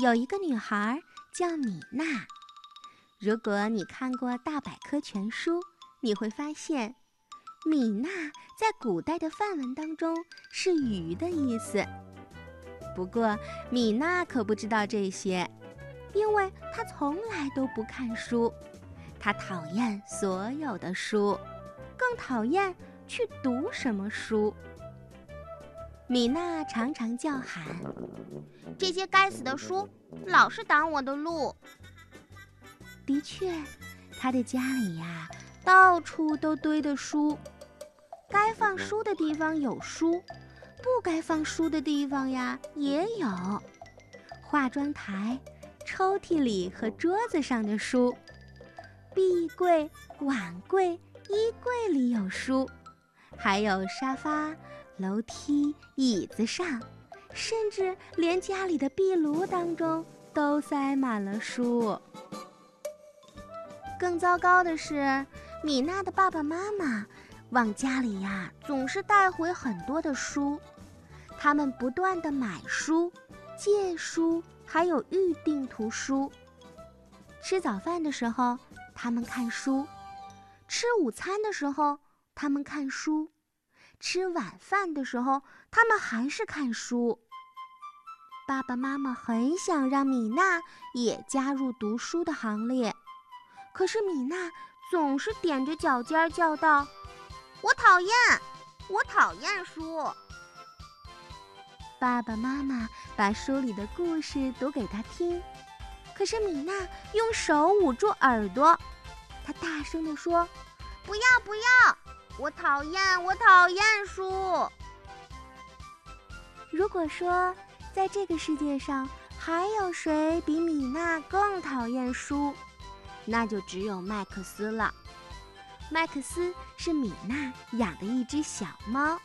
有一个女孩叫米娜。如果你看过《大百科全书》，你会发现，米娜在古代的范文当中是“鱼”的意思。不过，米娜可不知道这些，因为她从来都不看书，她讨厌所有的书，更讨厌去读什么书。米娜常常叫喊：“这些该死的书，老是挡我的路。”的确，他的家里呀，到处都堆的书。该放书的地方有书，不该放书的地方呀也有。化妆台、抽屉里和桌子上的书，壁柜、碗柜、衣柜里有书，还有沙发、楼梯、椅子上，甚至连家里的壁炉当中都塞满了书。更糟糕的是，米娜的爸爸妈妈往家里呀总是带回很多的书，他们不断的买书、借书，还有预定图书。吃早饭的时候，他们看书；吃午餐的时候，他们看书；吃晚饭的时候，他们还是看书。爸爸妈妈很想让米娜也加入读书的行列。可是米娜总是踮着脚尖叫道：“我讨厌，我讨厌书。”爸爸妈妈把书里的故事读给她听，可是米娜用手捂住耳朵，她大声地说：“不要不要，我讨厌我讨厌书。”如果说在这个世界上还有谁比米娜更讨厌书？那就只有麦克斯了。麦克斯是米娜养的一只小猫。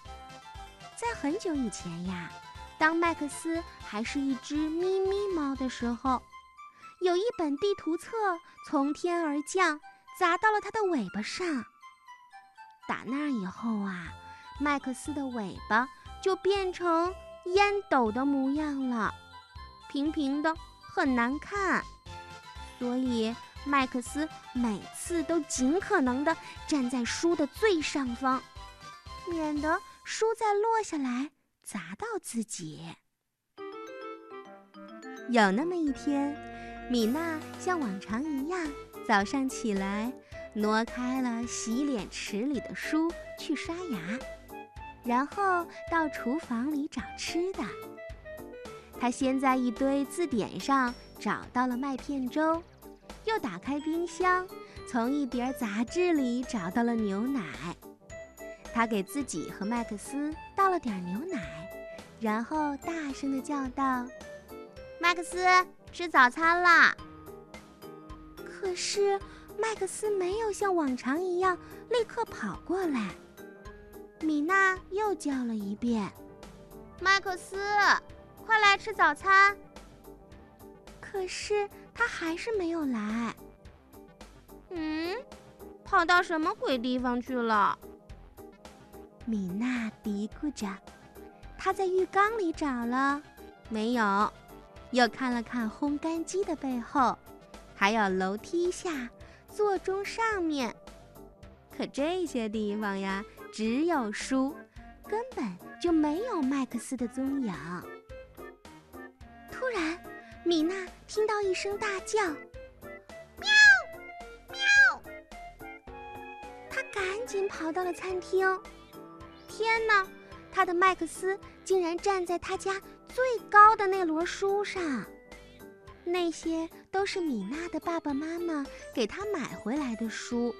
在很久以前呀，当麦克斯还是一只咪咪猫的时候，有一本地图册从天而降，砸到了它的尾巴上。打那以后啊，麦克斯的尾巴就变成烟斗的模样了，平平的，很难看。所以。麦克斯每次都尽可能的站在书的最上方，免得书再落下来砸到自己。有那么一天，米娜像往常一样早上起来，挪开了洗脸池里的书去刷牙，然后到厨房里找吃的。他先在一堆字典上找到了麦片粥。又打开冰箱，从一叠杂志里找到了牛奶。他给自己和麦克斯倒了点牛奶，然后大声地叫道：“麦克斯，吃早餐啦！”可是麦克斯没有像往常一样立刻跑过来。米娜又叫了一遍：“麦克斯，快来吃早餐！”可是。他还是没有来。嗯，跑到什么鬼地方去了？米娜嘀咕着。她在浴缸里找了，没有；又看了看烘干机的背后，还有楼梯下、座钟上面。可这些地方呀，只有书，根本就没有麦克斯的踪影。突然。米娜听到一声大叫：“喵，喵！”她赶紧跑到了餐厅。天哪，她的麦克斯竟然站在他家最高的那摞书上。那些都是米娜的爸爸妈妈给她买回来的书，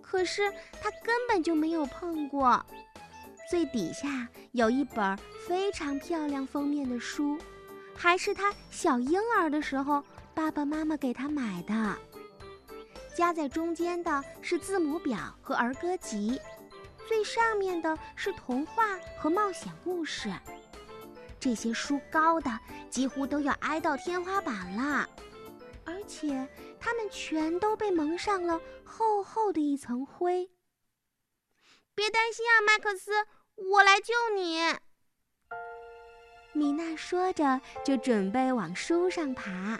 可是她根本就没有碰过。最底下有一本非常漂亮封面的书。还是她小婴儿的时候，爸爸妈妈给她买的。夹在中间的是字母表和儿歌集，最上面的是童话和冒险故事。这些书高的几乎都要挨到天花板了，而且它们全都被蒙上了厚厚的一层灰。别担心啊，麦克斯，我来救你。米娜说着，就准备往书上爬。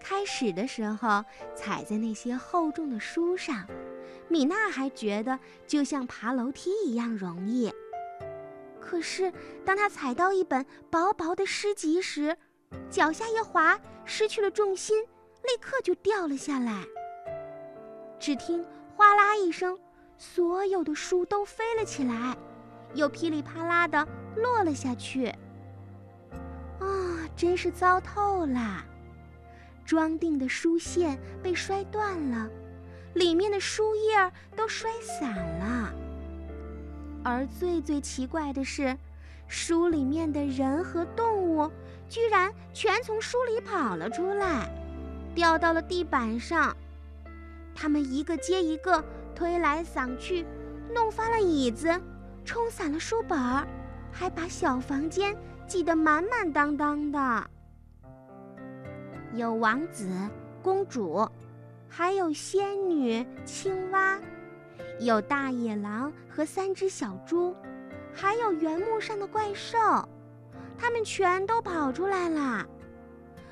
开始的时候，踩在那些厚重的书上，米娜还觉得就像爬楼梯一样容易。可是，当他踩到一本薄薄的诗集时，脚下一滑，失去了重心，立刻就掉了下来。只听“哗啦”一声，所有的书都飞了起来，又噼里啪啦的落了下去。啊，真是糟透了！装订的书线被摔断了，里面的书页都摔散了。而最最奇怪的是，书里面的人和动物居然全从书里跑了出来，掉到了地板上。他们一个接一个推来搡去，弄翻了椅子，冲散了书本儿，还把小房间挤得满满当当的。有王子、公主，还有仙女、青蛙，有大野狼和三只小猪，还有原木上的怪兽，他们全都跑出来了。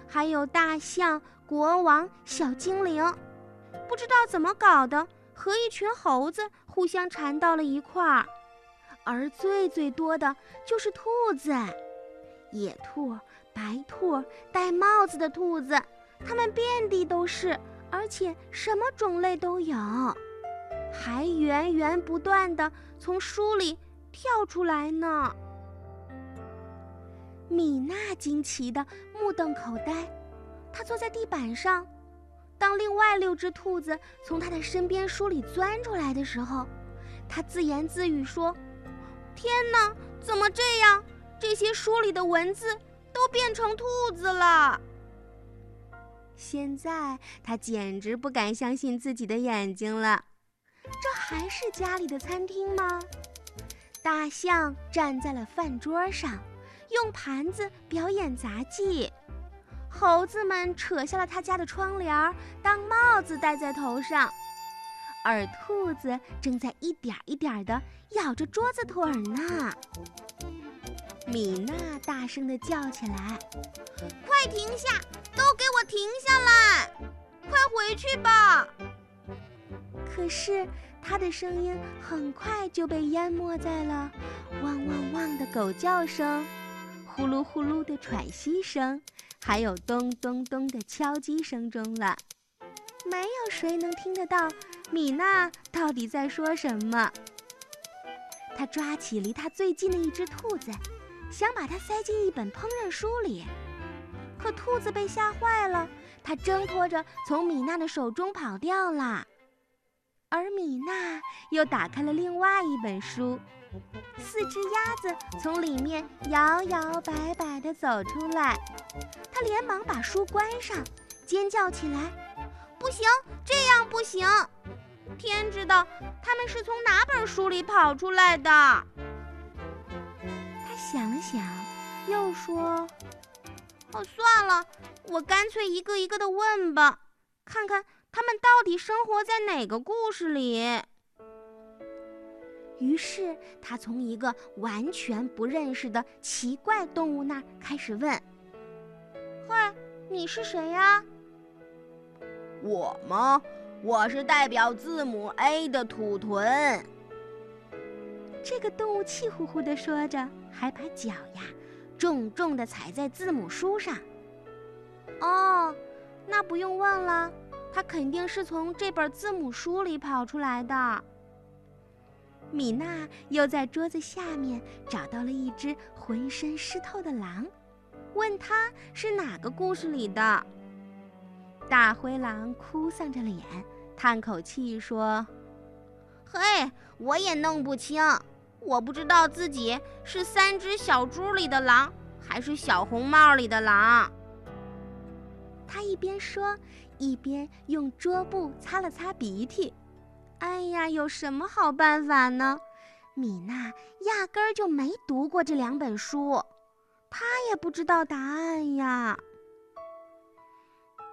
还有大象、国王、小精灵，不知道怎么搞的，和一群猴子互相缠到了一块儿。而最最多的就是兔子，野兔。白兔、戴帽子的兔子，它们遍地都是，而且什么种类都有，还源源不断的从书里跳出来呢。米娜惊奇的目瞪口呆，她坐在地板上。当另外六只兔子从她的身边书里钻出来的时候，她自言自语说：“天哪，怎么这样？这些书里的文字……”都变成兔子了。现在他简直不敢相信自己的眼睛了，这还是家里的餐厅吗？大象站在了饭桌上，用盘子表演杂技；猴子们扯下了他家的窗帘当帽子戴在头上，而兔子正在一点一点地咬着桌子腿呢。米娜大声地叫起来：“快停下！都给我停下来！快回去吧！”可是它的声音很快就被淹没在了汪汪汪的狗叫声、呼噜呼噜的喘息声，还有咚咚咚的敲击声中了。没有谁能听得到米娜到底在说什么。他抓起离他最近的一只兔子。想把它塞进一本烹饪书里，可兔子被吓坏了，它挣脱着从米娜的手中跑掉了。而米娜又打开了另外一本书，四只鸭子从里面摇摇摆摆地走出来，她连忙把书关上，尖叫起来：“不行，这样不行！天知道他们是从哪本书里跑出来的。”他想了想，又说：“哦，算了，我干脆一个一个的问吧，看看他们到底生活在哪个故事里。”于是他从一个完全不认识的奇怪动物那儿开始问：“嗨，你是谁呀？”“我吗？我是代表字母 A 的土豚。”这个动物气呼呼地说着。还把脚呀重重地踩在字母书上。哦，那不用问了，它肯定是从这本字母书里跑出来的。米娜又在桌子下面找到了一只浑身湿透的狼，问他是哪个故事里的。大灰狼哭丧着脸，叹口气说：“嘿，我也弄不清。”我不知道自己是三只小猪里的狼，还是小红帽里的狼。他一边说，一边用桌布擦了擦鼻涕。哎呀，有什么好办法呢？米娜压根儿就没读过这两本书，她也不知道答案呀。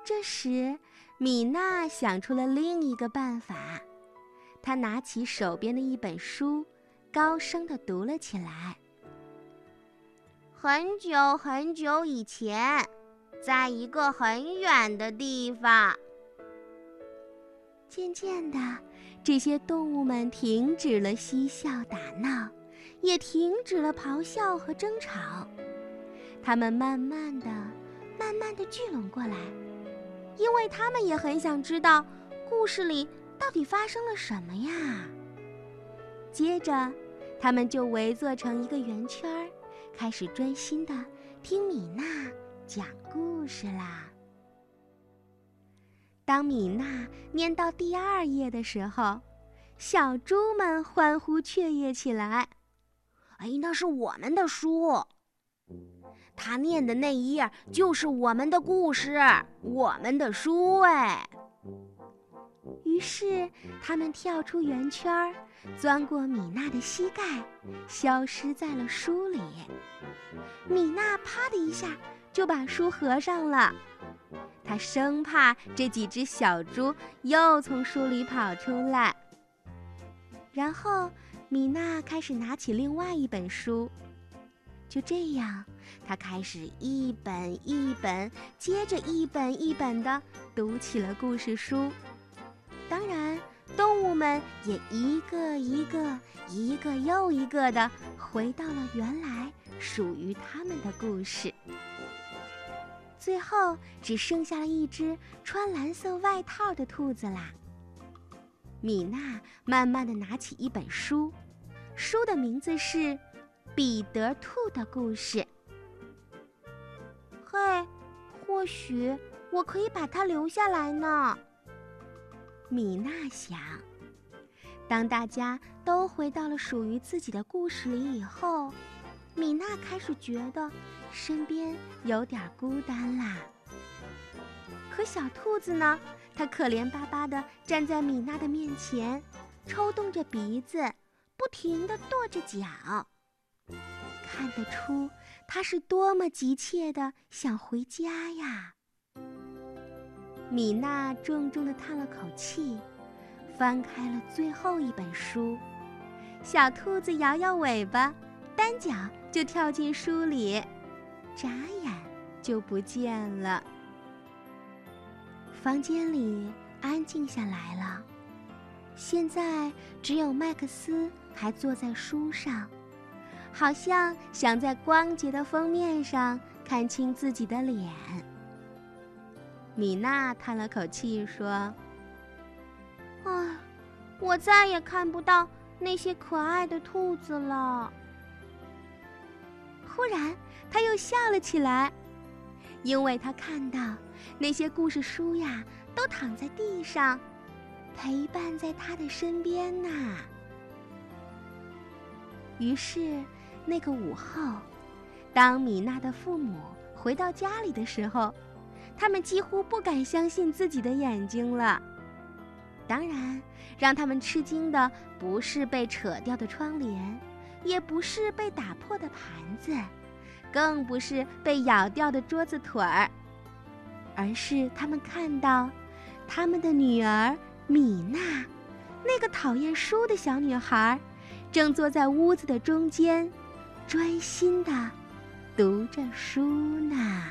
这时，米娜想出了另一个办法，她拿起手边的一本书。高声的读了起来。很久很久以前，在一个很远的地方。渐渐的，这些动物们停止了嬉笑打闹，也停止了咆哮和争吵。它们慢慢的、慢慢的聚拢过来，因为它们也很想知道故事里到底发生了什么呀。接着，他们就围坐成一个圆圈，开始专心的听米娜讲故事啦。当米娜念到第二页的时候，小猪们欢呼雀跃起来。哎，那是我们的书，他念的那一页就是我们的故事，我们的书哎。于是，他们跳出圆圈，钻过米娜的膝盖，消失在了书里。米娜啪的一下就把书合上了，他生怕这几只小猪又从书里跑出来。然后，米娜开始拿起另外一本书，就这样，她开始一本一本接着一本一本地读起了故事书。当然，动物们也一个一个、一个又一个的回到了原来属于他们的故事。最后，只剩下了一只穿蓝色外套的兔子啦。米娜慢慢的拿起一本书，书的名字是《彼得兔的故事》。嘿，或许我可以把它留下来呢。米娜想，当大家都回到了属于自己的故事里以后，米娜开始觉得身边有点孤单啦。可小兔子呢？它可怜巴巴地站在米娜的面前，抽动着鼻子，不停地跺着脚，看得出它是多么急切地想回家呀。米娜重重地叹了口气，翻开了最后一本书。小兔子摇摇尾巴，单脚就跳进书里，眨眼就不见了。房间里安静下来了，现在只有麦克斯还坐在书上，好像想在光洁的封面上看清自己的脸。米娜叹了口气说：“唉，我再也看不到那些可爱的兔子了。”忽然，他又笑了起来，因为他看到那些故事书呀，都躺在地上，陪伴在他的身边呢。于是，那个午后，当米娜的父母回到家里的时候。他们几乎不敢相信自己的眼睛了。当然，让他们吃惊的不是被扯掉的窗帘，也不是被打破的盘子，更不是被咬掉的桌子腿儿，而是他们看到他们的女儿米娜，那个讨厌书的小女孩，正坐在屋子的中间，专心地读着书呢。